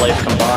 life combined.